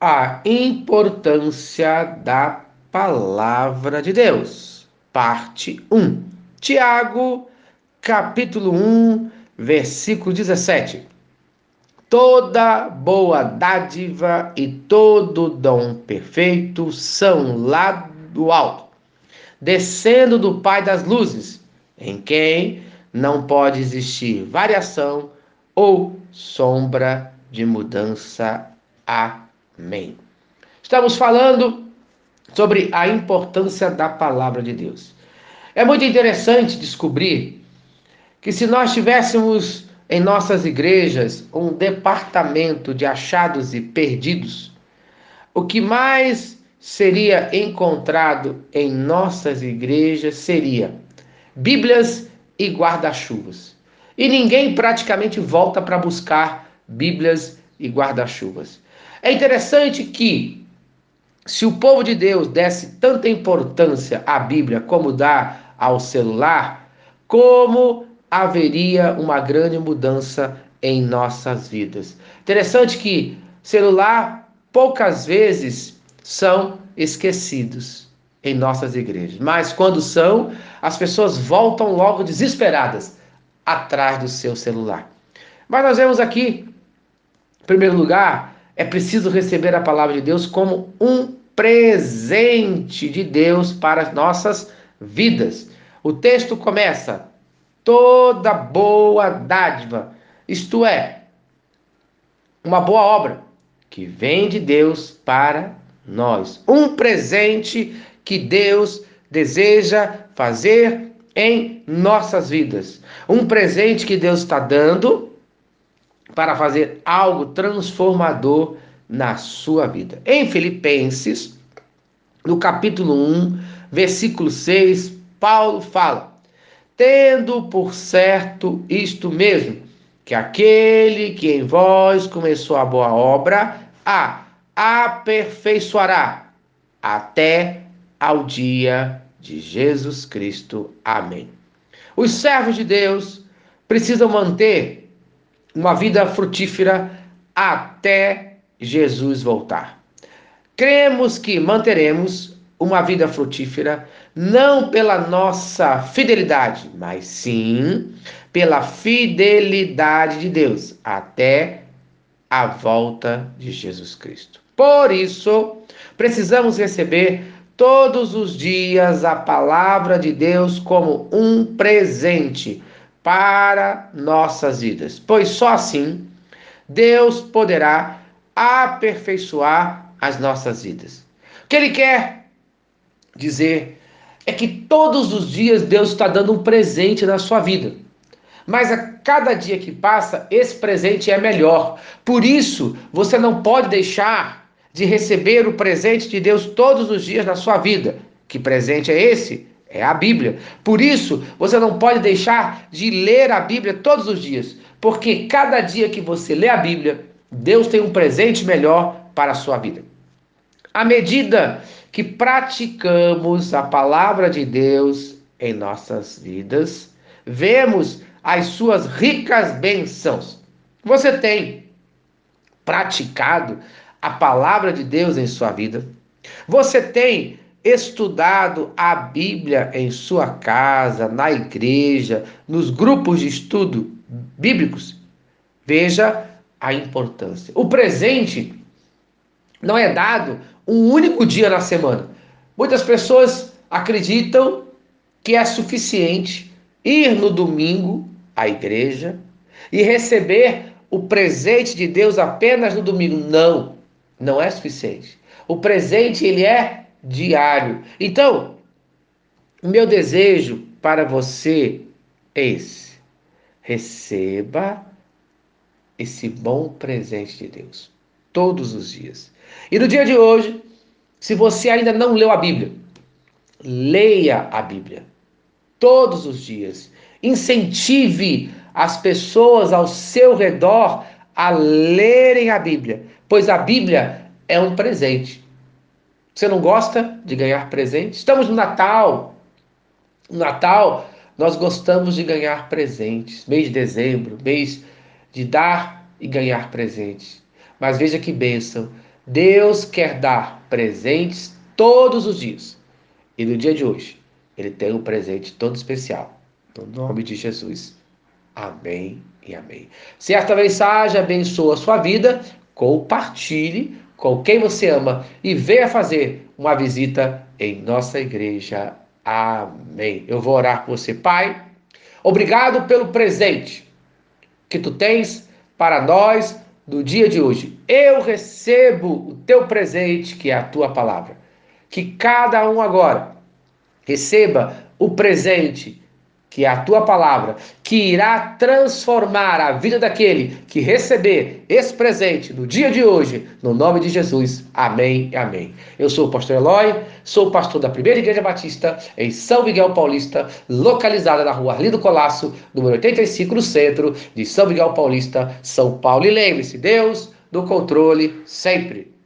a importância da palavra de Deus. Parte 1. Tiago, capítulo 1, versículo 17. Toda boa dádiva e todo dom perfeito são lá do alto, descendo do Pai das luzes, em quem não pode existir variação ou sombra de mudança. Amém. Estamos falando sobre a importância da palavra de Deus. É muito interessante descobrir que se nós tivéssemos em nossas igrejas um departamento de achados e perdidos, o que mais seria encontrado em nossas igrejas seria Bíblias e guarda-chuvas. E ninguém praticamente volta para buscar Bíblias e guarda-chuvas. É interessante que, se o povo de Deus desse tanta importância à Bíblia como dá ao celular, como haveria uma grande mudança em nossas vidas. Interessante que celular poucas vezes são esquecidos em nossas igrejas, mas quando são, as pessoas voltam logo desesperadas atrás do seu celular. Mas nós vemos aqui, em primeiro lugar, é preciso receber a palavra de Deus como um presente de Deus para as nossas vidas. O texto começa: toda boa dádiva, isto é, uma boa obra que vem de Deus para nós. Um presente que Deus deseja fazer em nossas vidas. Um presente que Deus está dando para fazer algo transformador na sua vida. Em Filipenses, no capítulo 1, versículo 6, Paulo fala: Tendo por certo isto mesmo, que aquele que em vós começou a boa obra, a aperfeiçoará até ao dia de Jesus Cristo. Amém. Os servos de Deus precisam manter uma vida frutífera até Jesus voltar. Cremos que manteremos uma vida frutífera não pela nossa fidelidade, mas sim pela fidelidade de Deus até a volta de Jesus Cristo. Por isso, precisamos receber todos os dias a palavra de Deus como um presente para nossas vidas, pois só assim Deus poderá aperfeiçoar as nossas vidas. O que Ele quer dizer é que todos os dias Deus está dando um presente na sua vida. Mas a cada dia que passa, esse presente é melhor. Por isso, você não pode deixar de receber o presente de Deus todos os dias na sua vida. Que presente é esse? É a Bíblia. Por isso, você não pode deixar de ler a Bíblia todos os dias, porque cada dia que você lê a Bíblia, Deus tem um presente melhor para a sua vida. À medida que praticamos a palavra de Deus em nossas vidas, vemos as suas ricas bênçãos. Você tem praticado a palavra de Deus em sua vida? Você tem estudado a Bíblia em sua casa, na igreja, nos grupos de estudo bíblicos? Veja a importância. O presente não é dado um único dia na semana. Muitas pessoas acreditam que é suficiente ir no domingo à igreja e receber o presente de Deus apenas no domingo. Não não é suficiente. O presente ele é diário. Então, o meu desejo para você é esse: receba esse bom presente de Deus todos os dias. E no dia de hoje, se você ainda não leu a Bíblia, leia a Bíblia todos os dias. Incentive as pessoas ao seu redor a lerem a Bíblia, pois a Bíblia é um presente. Você não gosta de ganhar presente? Estamos no Natal. No Natal, nós gostamos de ganhar presentes. Mês de dezembro, mês de dar e ganhar presentes. Mas veja que bênção. Deus quer dar presentes todos os dias. E no dia de hoje, Ele tem um presente todo especial. No nome de Jesus. Amém e amém. Se esta mensagem abençoa a sua vida, compartilhe com quem você ama e venha fazer uma visita em nossa igreja. Amém. Eu vou orar por você, Pai. Obrigado pelo presente que tu tens para nós no dia de hoje. Eu recebo o teu presente, que é a tua palavra. Que cada um agora receba o presente que é a tua palavra, que irá transformar a vida daquele que receber esse presente no dia de hoje, no nome de Jesus. Amém e amém. Eu sou o pastor Eloy, sou pastor da Primeira Igreja Batista em São Miguel Paulista, localizada na rua Arlindo Colasso, número 85, no centro de São Miguel Paulista, São Paulo. E lembre-se, Deus no controle sempre.